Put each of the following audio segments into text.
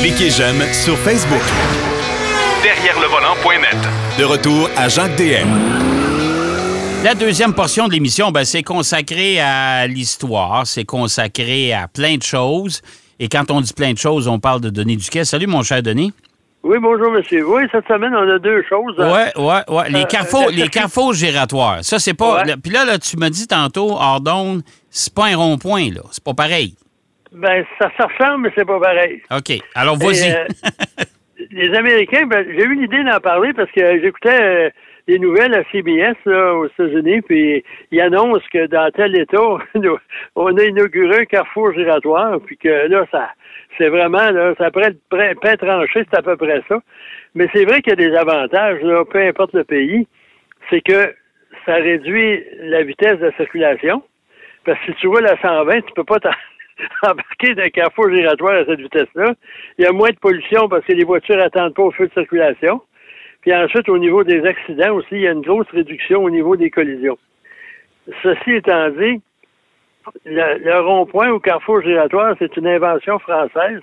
Cliquez j'aime sur Facebook. Derrière le volant.net. De retour à Jacques DM. La deuxième portion de l'émission, ben, c'est consacré à l'histoire, c'est consacré à plein de choses. Et quand on dit plein de choses, on parle de Denis Duquet. Salut, mon cher Denis. Oui, bonjour, monsieur. Oui, cette semaine, on a deux choses. Oui, oui, oui. Les Euh, carrefours, la les carrefours giratoires. Ça, c'est pas. Puis là, là, tu m'as dit tantôt, Ardon, c'est pas un rond-point, là. C'est pas pareil. Ben, ça, ça ressemble, mais c'est pas pareil. OK. Alors, vas-y. Euh, les Américains, ben, j'ai eu l'idée d'en parler parce que j'écoutais euh, les nouvelles à CBS là, aux États-Unis, puis ils annoncent que dans tel État, on a inauguré un carrefour giratoire, puis que là, ça, c'est vraiment, là, ça pourrait être pain tranché, c'est à peu près ça. Mais c'est vrai qu'il y a des avantages, là, peu importe le pays, c'est que ça réduit la vitesse de circulation. Parce que si tu roules à 120, tu peux pas t'en- embarquer d'un carrefour giratoire à cette vitesse-là. Il y a moins de pollution parce que les voitures n'attendent pas au feu de circulation. Puis ensuite, au niveau des accidents aussi, il y a une grosse réduction au niveau des collisions. Ceci étant dit, le, rond-point au carrefour giratoire, c'est une invention française.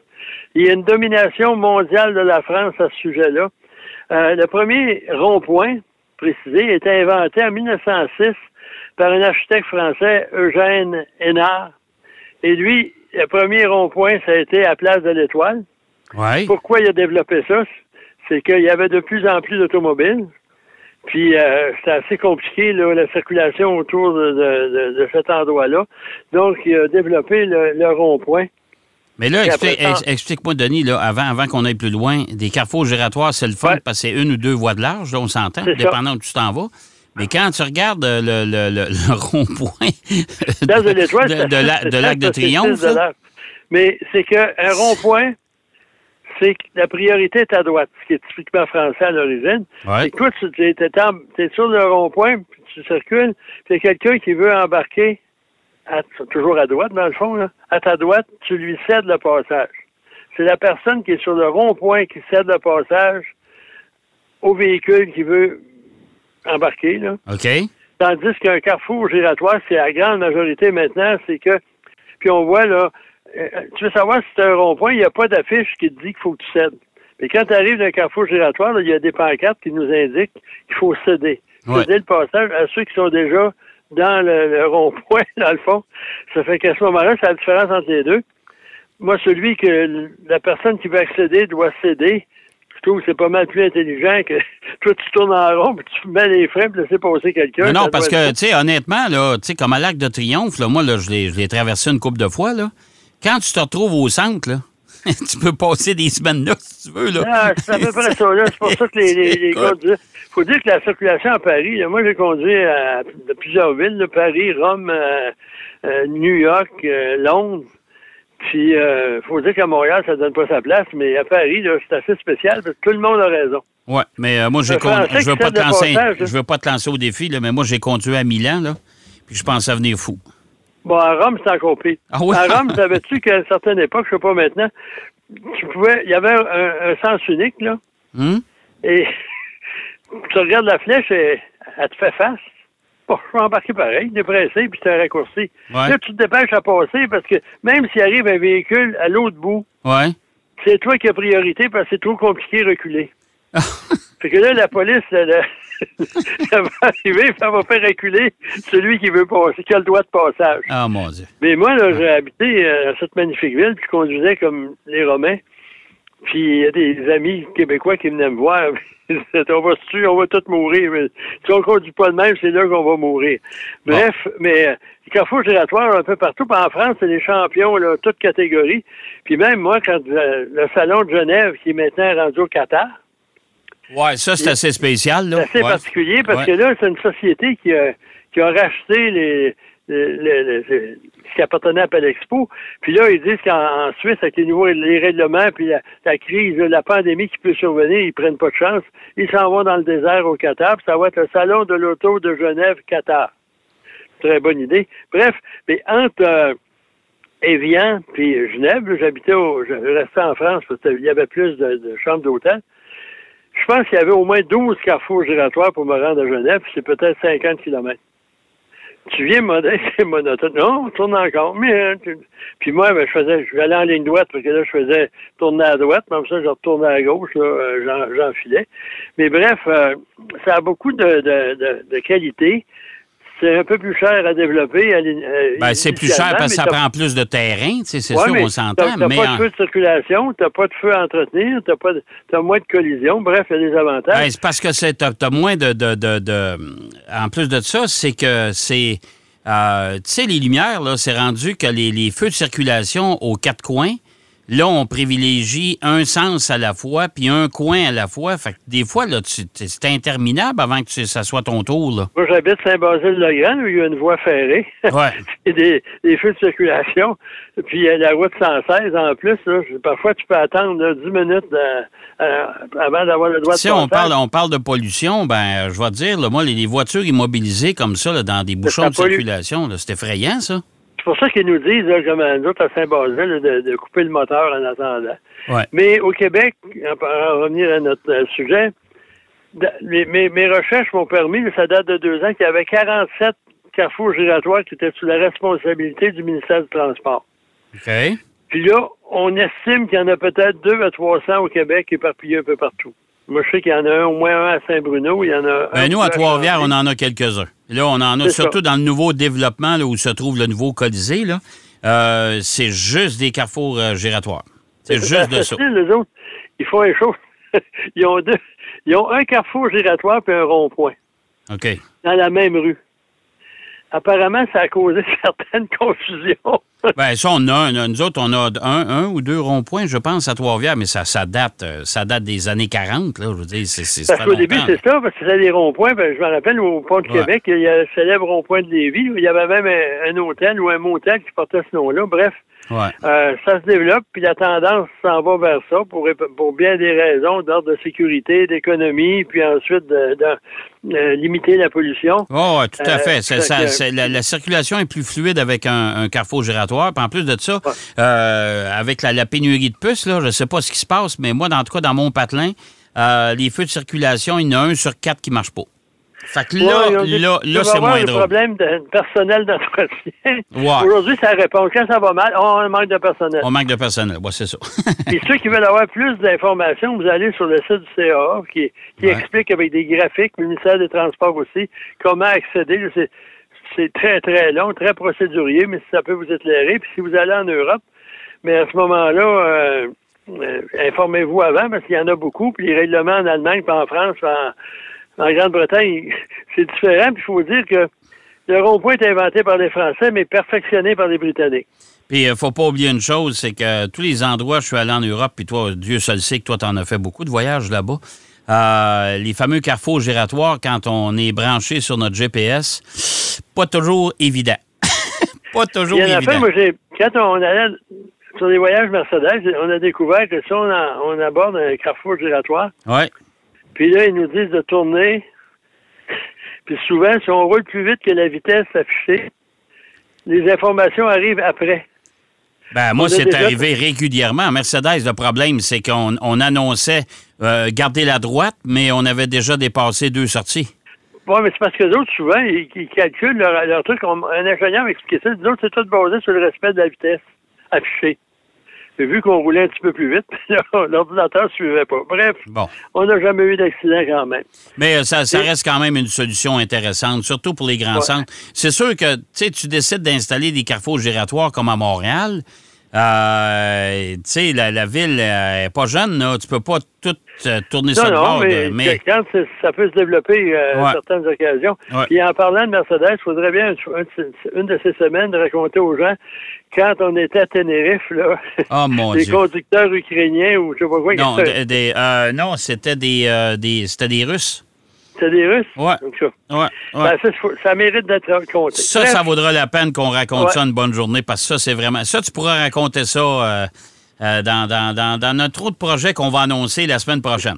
Il y a une domination mondiale de la France à ce sujet-là. Euh, le premier rond-point, précisé, été inventé en 1906 par un architecte français, Eugène Hénard. Et lui, le premier rond-point, ça a été à Place de l'Étoile. Pourquoi il a développé ça? C'est qu'il y avait de plus en plus d'automobiles. Puis euh, c'était assez compliqué, là, la circulation autour de, de- de- de cet endroit-là. Donc, il a développé le, le rond-point. Mais là, explique- explique-moi, Denis, là, avant, avant qu'on aille plus loin, des carrefours giratoires, c'est le fun Ouais. parce que c'est une ou deux voies de large, là, on s'entend, C'est ça. dépendant où tu t'en vas. Mais quand tu regardes euh, le, le- le- le rond-point de de, de la- de l'Arc de Triomphe. Mais c'est qu'un rond-point, c'est que la priorité est à droite, ce qui est typiquement français à l'origine. Ouais. Toi, tu es, sur le rond-point, puis tu circules, puis il y a quelqu'un qui veut embarquer, à- toujours à droite, dans le fond, là, à ta droite, tu lui cèdes le passage. C'est la personne qui est sur le rond-point qui cède le passage au véhicule qui veut embarquer. Là. OK? Tandis qu'un carrefour giratoire, c'est la grande majorité maintenant, c'est que, puis on voit là, euh, tu veux savoir si c'est un rond-point, il n'y a pas d'affiche qui te dit qu'il faut que tu cèdes. Mais quand tu arrives d'un carrefour giratoire, il y a des pancartes qui nous indiquent qu'il faut céder. Ouais. Céder le passage à ceux qui sont déjà dans le, le rond-point, dans le fond. Ça fait qu'à ce moment-là, c'est la différence entre les deux. Moi, celui que la personne qui veut accéder doit céder, trouve que c'est pas mal plus intelligent que toi, tu tournes en rond, puis tu mets les freins, puis laisser passer quelqu'un. Non, parce que, tu sais, honnêtement, là, tu sais, comme à l'Arc de Triomphe, là, moi, là, je l'ai traversé une couple de fois, là. Quand tu te retrouves au centre, là, tu peux passer des semaines là, si tu veux, là. Ah, c'est à peu près ça, là. C'est pour ça que les, les, les gars disaient- faut dire que la circulation à Paris, là, moi, j'ai conduit à, de plusieurs villes, là, Paris, Rome, euh, euh, New York, euh, Londres. Puis, euh, faut dire qu'à Montréal, ça donne pas sa place, mais à Paris, c'est assez spécial parce que tout le monde a raison. Ouais, mais euh, moi, j'ai con- je veux pas te lancer, passage, je veux pas te lancer au défi, là, mais moi, j'ai conduit à Milan, là, puis je pensais venir fou. Bon, à Rome, c'est encore pire. Ah ouais? À Rome, savais-tu qu'à une certaine époque, je sais pas maintenant, tu pouvais, il y avait un, un sens unique, là, Hum? et tu regardes la flèche et elle te fait face. Bon, je vais embarquer pareil, dépressé, puis c'est un raccourci. Ouais. Là, tu te dépêches à passer parce que même s'il arrive un véhicule à l'autre bout, Ouais. c'est toi qui as priorité parce que c'est trop compliqué de reculer. fait que là, la police, elle, va arriver, puis elle va faire reculer celui qui veut passer, qui a le droit de passage. Ah, mon Dieu. Mais moi, là, j'ai habité euh, à cette magnifique ville, puis je conduisais comme les Romains. Puis il y a des amis québécois qui venaient me voir. On va se tuer, on va tous mourir. Mais si on conduit pas de même, c'est là qu'on va mourir. Bref, mais euh, les carrefours giratoires un peu partout. Puis en France, c'est les champions, là, toutes catégories. Puis même moi, quand euh, le salon de Genève, qui est maintenant rendu au Qatar, Ouais, ça, c'est assez spécial, là. c'est assez Ouais. particulier parce Ouais. que là, c'est une société qui a, qui a racheté les, les- ce qui appartenait à Palexpo. Puis là, ils disent qu'en en Suisse, avec les nouveaux les règlements, puis la, crise, la pandémie qui peut survenir, ils prennent pas de chance. Ils s'en vont dans le désert au Qatar, puis ça va être le salon de l'auto de Genève, Qatar. Très bonne idée. Bref, mais entre euh, Évian puis Genève, j'habitais au, je restais en France parce qu'il y avait plus de, chambres d'hôtel. Je pense qu'il y avait au moins 12 carrefours giratoires pour me rendre à Genève, c'est peut-être 50 kilomètres. Tu viens modeste et monotone. Non, on tourne encore. Mais, euh, tu- Puis moi, ben, je faisais, je vais aller en ligne droite parce que là, je faisais tourner à droite, même ça, je retournais à gauche, là, euh, j'en- j'enfilais. Mais bref, euh, ça a beaucoup de, de, de, de qualité. C'est un peu plus cher à développer. euh, Ben, c'est plus cher parce que ça prend plus de terrain, tu c'est sûr, on s'entend, t'as mais pas en- de feu de circulation, t'as pas de feu à entretenir, t'as pas, de- t'as moins de collisions. Bref, il y a des avantages. Ben, c'est parce que t'as, t'as moins de, de, de, de- En plus de ça, c'est que c'est. euh, tu sais, les lumières, là, c'est rendu que les, les feux de circulation aux quatre coins, là, on privilégie un sens à la fois, puis un coin à la fois. Fait que des fois, là, c'est interminable avant que tu- ça soit ton tour, là. Moi, j'habite Saint-Basile-le-Grand, où il y a une voie ferrée. Ouais. et des, des feux de circulation. Puis il y a la route 116 en plus. Là. Parfois, tu peux attendre là, 10 minutes euh, euh, avant d'avoir le droit de Si on passage. parle, on parle de pollution, ben, je vais te dire, là, moi, les, les voitures immobilisées comme ça, là, dans des bouchons de circulation, c'est effrayant, ça. C'est pour ça qu'ils nous disent, là, comme à nous autres à Saint-Basile, de, de couper le moteur en attendant. Ouais. Mais au Québec, en- revenir à notre euh, sujet, mes, mes- mes recherches m'ont permis, ça date de deux ans, qu'il y avait 47 carrefours giratoires qui étaient sous la responsabilité du ministère du Transport. OK. Puis là, on estime qu'il y en a peut-être deux à 300 au Québec éparpillés un peu partout. Moi, je sais qu'il y en a un, au moins un à Saint-Bruno. Il y en a un Ben, nous, à Trois-Rivières, on en a quelques-uns. Là, on en a surtout ça. dans le nouveau développement là, où se trouve le nouveau Colisée. Là. Euh, c'est juste des carrefours euh, giratoires. C'est juste de ça. les autres. Ils font les choses. ils ont deux. Ils ont un carrefour giratoire puis un rond-point OK. dans la même rue. Apparemment, ça a causé certaines confusions. Ben, ça, on a un. Nous autres, on a un, un ou deux ronds-points, je pense, à Trois-Rivières, mais ça, ça, date, euh, ça date des années 40. Là, je veux dire, c'est, Parce qu'au début, c'est ça, parce que c'était des ronds-points. Ben, je me rappelle, au pont de Ouais. Québec, il y a le célèbre rond-point de Lévis. où Il y avait même un, un hôtel ou un motel qui portait ce nom-là. Bref, Ouais. Euh, ça se développe, puis la tendance s'en va vers ça pour, pour bien des raisons d'ordre de sécurité, d'économie, puis ensuite de, de, limiter la pollution. Oh, ouais, tout à Euh, fait. Ça- que- la, la circulation est plus fluide avec un, un carrefour giratoire. Puis en plus de ça, euh, avec la, la pénurie de puces, là, je ne sais pas ce qui se passe, mais moi, dans tout cas, dans mon patelin, euh, les feux de circulation, il y en a un sur quatre qui ne marche pas. Fait que là, Ouais, dit, là, là, c'est moins un drôle. problème de personnel d'entretien. Ouais. Aujourd'hui, ça répond. Quand ça va mal, on manque de personnel. On manque de personnel. Ouais, c'est ça. Puis ceux qui veulent avoir plus d'informations, vous allez sur le site du CAA qui, qui Ouais. explique avec des graphiques, le ministère des Transports aussi, comment accéder. C'est, très, très long, très procédurier, mais ça peut vous éclairer. Puis si vous allez en Europe, mais à ce moment-là, euh, euh, informez-vous avant parce qu'il y en a beaucoup. Puis les règlements en Allemagne, puis en France, puis en, en Grande-Bretagne, c'est différent. Puis il faut dire que le rond-point est inventé par les Français, mais perfectionné par les Britanniques. Puis, il faut pas oublier une chose, c'est que tous les endroits, je suis allé en Europe, puis toi, Dieu seul sait que toi, tu en as fait beaucoup de voyages là-bas. Euh, les fameux carrefours giratoires, quand on est branché sur notre GPS, pas toujours évident. pas toujours Il y en a évident. fait, moi, j'ai, quand on allait sur les voyages Mercedes, on a découvert que si on, on aborde un carrefour giratoire, Ouais. Puis là, ils nous disent de tourner, puis souvent, si on roule plus vite que la vitesse affichée, les informations arrivent après. Ben, moi, c'est déjà- arrivé régulièrement. Mercedes, le problème, c'est qu'on on annonçait euh, garder la droite, mais on avait déjà dépassé deux sorties. Bon, mais c'est parce que les autres, souvent, ils, ils calculent leur, leur truc. On- un ingénieur m'a expliqué ça. Les autres, c'est tout basé sur le respect de la vitesse affichée. Et vu qu'on roulait un petit peu plus vite, l'ordinateur ne suivait pas. Bref, Bon. on n'a jamais eu d'accident quand même. Mais euh, ça, ça Et- reste quand même une solution intéressante, surtout pour les grands Ouais. centres. C'est sûr que tu sais, tu décides d'installer des carrefours giratoires comme à Montréal. Euh, tu sais, la, la ville n'est pas jeune, là. Tu peux pas tout euh, tourner Non, de non, bord. mais, mais quand ça peut se développer euh, Ouais. à certaines occasions. Ouais. Puis en parlant de Mercedes, il faudrait bien un- un- une de ces semaines raconter aux gens quand on était à Tenerife, là, Oh, mon les Dieu. conducteurs ukrainiens ou je sais pas quoi. Non, des- euh, non c'était des, euh, des, c'était des Russes. Des Russes. Ouais. Donc, ça, Ouais, ouais. Ben, ça, ça mérite d'être raconté. Ça, Bref, ça vaudra la peine qu'on raconte Ouais. ça une bonne journée parce que ça, c'est vraiment. Ça, tu pourras raconter ça euh, euh, dans, dans, dans, dans notre autre projet qu'on va annoncer la semaine prochaine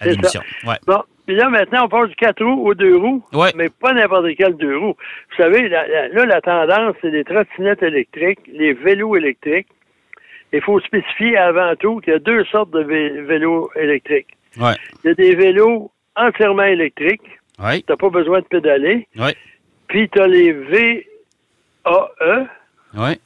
à C'est l'émission. Ouais. Bon, puis là, maintenant, on passe du 4 roues aux 2 roues, Ouais. mais pas n'importe quel 2 roues. Vous savez, la- la- là, la tendance, c'est les trottinettes électriques, les vélos électriques. Il faut spécifier avant tout qu'il y a deux sortes de vé- vélos électriques. Ouais. Il y a des vélos entièrement électriques. Ouais. Tu n'as pas besoin de pédaler. Ouais. Puis tu as les VAE, Oui.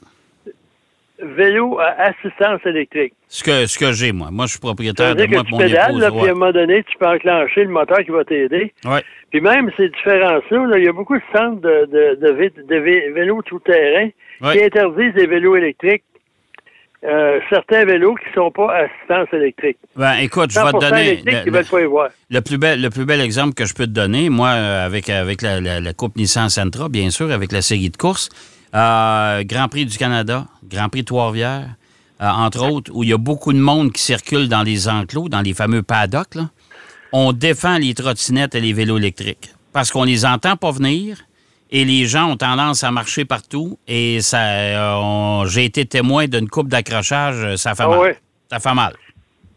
vélos à assistance électrique. Ce que, ce que j'ai, moi. Moi, je suis propriétaire de que moi et tu mon pédales, épouse. là, puis à un moment donné, tu peux enclencher le moteur qui va t'aider. Ouais. Puis même ces différences-là, là, il y a beaucoup de centres de, de, de, vé- de vé- vélos tout-terrain Ouais. qui interdisent les vélos électriques. Euh, certains vélos qui ne sont pas à assistance électrique. Ben, écoute, je vais te 100% donner le, ils veulent pas y voir. le plus bel, le plus bel exemple que je peux te donner, moi, euh, avec, avec la, la- la Coupe Nissan Sentra, bien sûr, avec la série de courses. Euh, Grand Prix du Canada, Grand Prix de Trois-Rivières, euh, entre autres, où il y a beaucoup de monde qui circule dans les enclos, dans les fameux paddocks. là. On défend les trottinettes et les vélos électriques parce qu'on les entend pas venir et les gens ont tendance à marcher partout et ça, euh, j'ai été témoin d'une coupe d'accrochage, euh, ça fait Ah mal. ouais? Ça fait mal.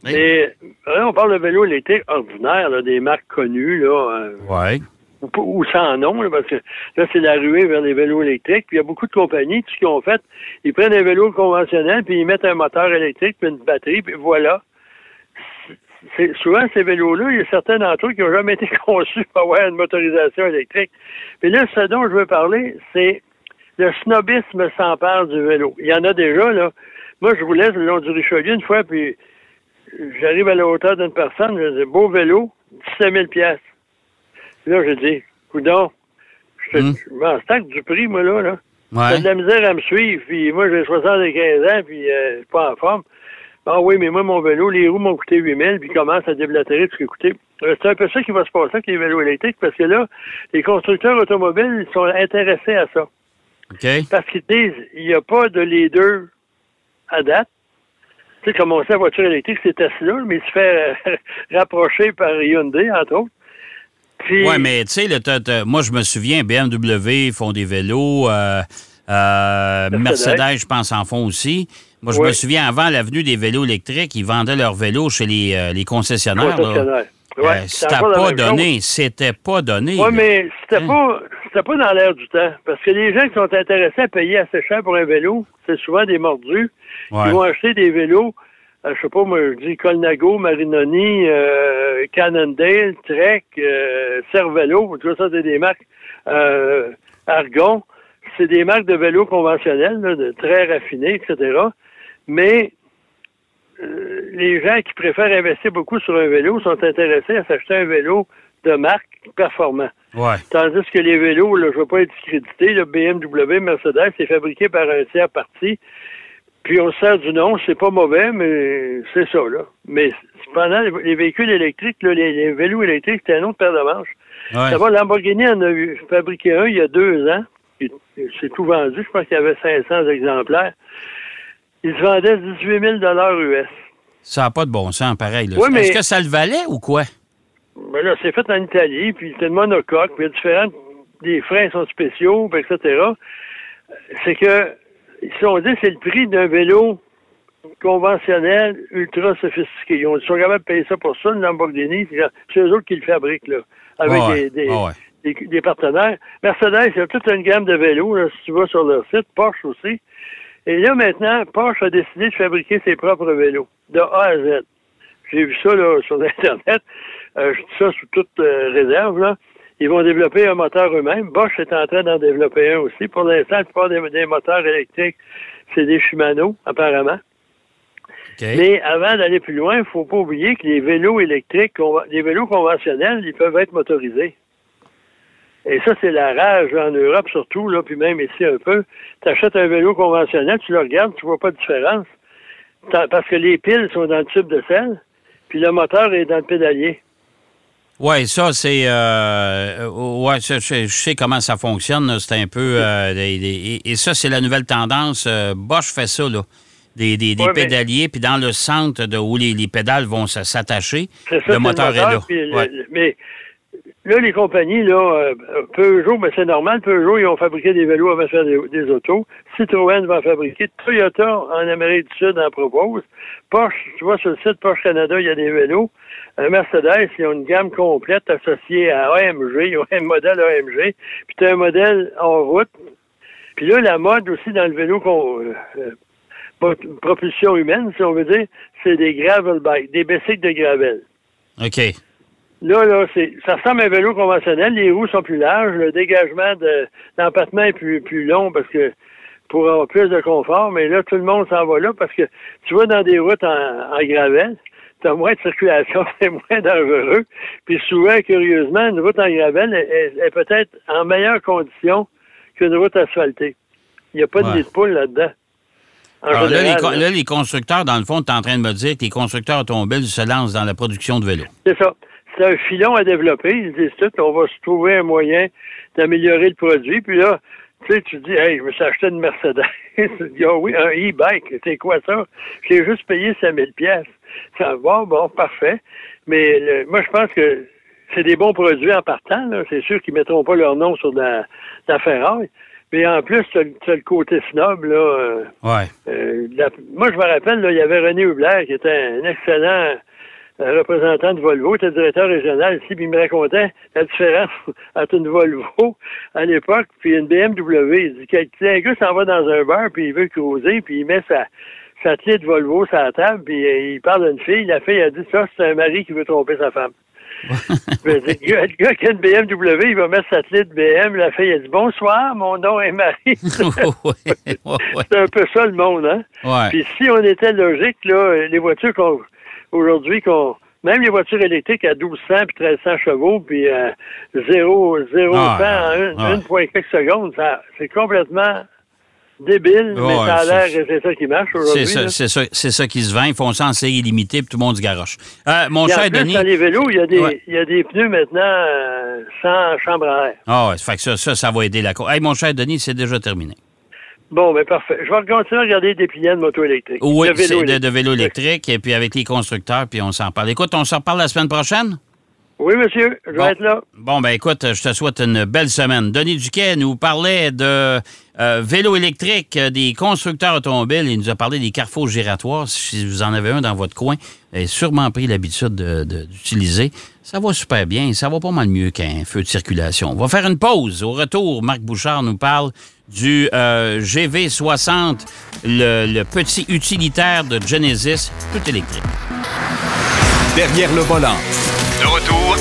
Oui. Mais là, on parle de vélos électriques ordinaires, là, des marques connues, là, euh, Ouais. ou, sans nom, là, parce que là, c'est la ruée vers les vélos électriques. Puis il y a beaucoup de compagnies, tout ce qu'ils ont fait, ils prennent un vélo conventionnel, puis ils mettent un moteur électrique, puis une batterie, puis voilà. C'est, souvent, ces vélos-là, il y a certains d'entre eux qui n'ont jamais été conçus pour avoir une motorisation électrique. Puis là, ce dont je veux parler, c'est le snobisme s'empare du vélo. Il y en a déjà, là. Moi, je vous laisse le long du Richelieu une fois, puis j'arrive à la hauteur d'une personne, je dis, beau vélo, 17 000 piastres. Puis là, je dis, coudon, je, Hmm. je m'en stack du prix, moi, là, là. Ouais. J'ai de la misère à me suivre, puis moi, j'ai 75 ans, puis euh, je suis pas en forme. Ah oui, mais moi, mon vélo, les roues m'ont coûté 8000, puis il commence à déblatérer tout ce qui a coûté. Euh, C'est un peu ça qui va se passer avec les vélos électriques, parce que là, les constructeurs automobiles ils sont intéressés à ça. OK. Parce qu'ils disent, il n'y a pas de leader à date. Tu sais, comme on sait, la voiture électrique, c'est Tesla, mais il se fait euh, rapprocher par Hyundai, entre autres. Puis, Oui, mais tu sais, moi, je me souviens, BMW font des vélos, euh, euh, Mercedes. Mercedes, je pense, en font aussi. Moi, je me souviens, avant l'avenue des vélos électriques, ils vendaient leurs vélos chez les, euh, les concessionnaires. là. concessionnaire. Euh, Ouais, c'était pas donné. C'était pas donné. Oui, mais c'était Hein? pas c'était pas dans l'air du temps. Parce que les gens qui sont intéressés à payer assez cher pour un vélo, c'est souvent des mordus Ouais. qui vont acheter des vélos, euh, je sais pas, moi je dis Colnago, Marinoni, euh, Cannondale, Trek, Cervelo, tout ça c'est des marques Argon. C'est des marques de vélos conventionnels, là, de très raffinés, etc. Mais euh, les gens qui préfèrent investir beaucoup sur un vélo sont intéressés à s'acheter un vélo de marque performant. Ouais. Tandis que les vélos, là, je ne veux pas être discrédité, le BMW, Mercedes, c'est fabriqué par un tiers parti. Puis on se sert du nom, c'est pas mauvais, mais c'est ça, là. Mais cependant, les- les véhicules électriques, là, les, les vélos électriques, c'est un autre paire de manches. Ouais. D'abord, Lamborghini en a eu- fabriqué un il y a deux ans. C'est tout vendu. Je pense qu'il y avait 500 exemplaires. Il se vendait 18 000 US. Ça n'a pas de bon sens, pareil. Ouais, mais- Est-ce que ça le valait ou quoi? Ben là, c'est fait en Italie, puis c'est une monocoque, puis il y a différentes... Les freins sont spéciaux, etc. C'est que, ils se sont dit, c'est le prix d'un vélo conventionnel, ultra sophistiqué. Ils ont- ils sont capables de payer ça pour ça, une Lamborghini. C'est c'est eux autres qui le fabriquent, là, avec Ouais, des, des, ouais. des- des partenaires. Mercedes, il y a toute une gamme de vélos, là, si tu vas sur leur site, Porsche aussi. Et là, maintenant, Porsche a décidé de fabriquer ses propres vélos, de A à Z. J'ai vu ça là, sur Internet. Euh, je dis ça sous toute euh, réserve. Là. Ils vont développer un moteur eux-mêmes. Bosch est en train d'en développer un aussi. Pour l'instant, la plupart des, des moteurs électriques, c'est des Shimano, apparemment. Mais avant d'aller plus loin, il ne faut pas oublier que les vélos électriques, les vélos conventionnels, ils peuvent être motorisés. Et ça, c'est la rage en Europe surtout, là, puis même ici un peu. Tu achètes un vélo conventionnel, tu le regardes, tu vois pas de différence. Parce que les piles sont dans le tube de sel, puis le moteur est dans le pédalier. Oui, ça, c'est. Euh, ouais, ça, je, sais comment ça fonctionne. C'est un peu. euh, et, et ça, c'est la nouvelle tendance. Euh, Bosch fait ça, là. Des, des, Ouais, pédaliers, puis dans le centre de où les, les pédales vont s'attacher, le moteur est là. Ouais. le- mais là, les compagnies, là, euh, Peugeot, mais c'est normal, Peugeot, ils ont fabriqué des vélos avant de faire des, autos. Citroën va fabriquer. Toyota, en Amérique du Sud, en propose. Porsche, tu vois, sur le site Porsche Canada, il y a des vélos. Euh, Mercedes, ils ont une gamme complète associée à AMG. Ils ont un modèle AMG. Puis tu as un modèle en route. Puis là, la mode aussi dans le vélo qu'on... euh, propulsion humaine, si on veut dire, c'est des gravel bikes, des bicycles de gravel. OK. Là, là, c'est, ça ressemble à un vélo conventionnel. Les roues sont plus larges, le dégagement de, d'empattement est plus, plus long parce que pour avoir plus de confort, mais là, tout le monde s'en va là parce que tu vas dans des routes en, en gravel, tu as moins de circulation, c'est moins dangereux. Puis souvent, curieusement, une route en gravel est, est peut-être en meilleure condition qu'une route asphaltée. Il n'y a pas de nid de poule là-dedans. Alors les, là, les constructeurs, dans le fond, tu es en train de me dire que les constructeurs automobiles se lancent dans la production de vélos. C'est ça. C'est un filon à développer. Ils disent tout, on va se trouver un moyen d'améliorer le produit. Puis là, tu sais, tu dis, hey, je me suis acheté une Mercedes. tu dis, ah oui, un e-bike. C'est quoi ça? J'ai juste payé 5000 pièces. Bon, bon, parfait. Mais le- moi, je pense que c'est des bons produits en partant. C'est sûr qu'ils mettront pas leur nom sur de la, de la ferraille. Mais en plus, tu as, le côté snob, là. euh, Ouais. euh, la- moi, je me rappelle, là, il y avait René Hubler, qui était un excellent euh, représentant de Volvo, était directeur régional ici, puis il me racontait la différence entre une Volvo à l'époque puis une BMW. Il dit que un gars s'en va dans un bar, puis il veut cruiser, puis il met sa, sa clé de Volvo sur la table, puis euh, il parle d'une fille. La fille a dit ça, c'est un mari qui veut tromper sa femme. Le gars, le gars qui a une BMW, il va mettre sa clé de BM. La fille a dit Bonsoir, mon nom est Marie. c'est un peu ça le monde, hein? Ouais. Puis si on était logique, là, les voitures qu'on aujourd'hui qu'on même les voitures électriques à 1200 puis 1300 chevaux puis euh, zéro zéro Ah, temps en ah. une point quelques secondes, ça c'est complètement débile, mais ça a l'air que c'est ça qui marche aujourd'hui. c'est ça, ça qui se vend. Ils font ça en série limitée, puis tout le monde se garoche. Euh, mon en cher plus, Denis. dans les vélos, il y a des, Ouais. il y a des pneus maintenant euh, sans chambre à air. Ah ouais, ça fait que ça, ça, ça va aider la course. Hey, mon cher Denis, c'est déjà terminé. Bon, ben parfait. Je vais continuer à regarder des pliants de moto électrique. Oui, de vélo c'est de, de vélo électrique, et puis avec les constructeurs, puis on s'en parle. Écoute, on s'en reparle la semaine prochaine? Oui, monsieur, je vais Bon. être là. Bon, ben écoute, je te souhaite une belle semaine. Denis Duquet nous parlait de euh, vélo électrique euh, des constructeurs automobiles. Il nous a parlé des carrefours giratoires. Si vous en avez un dans votre coin, vous avez sûrement pris l'habitude de- de- d'utiliser. Ça va super bien. Ça va pas mal mieux qu'un feu de circulation. On va faire une pause. Au retour, Marc Bouchard nous parle du euh, GV60, le, le petit utilitaire de Genesis, tout électrique. Derrière le volant. De retour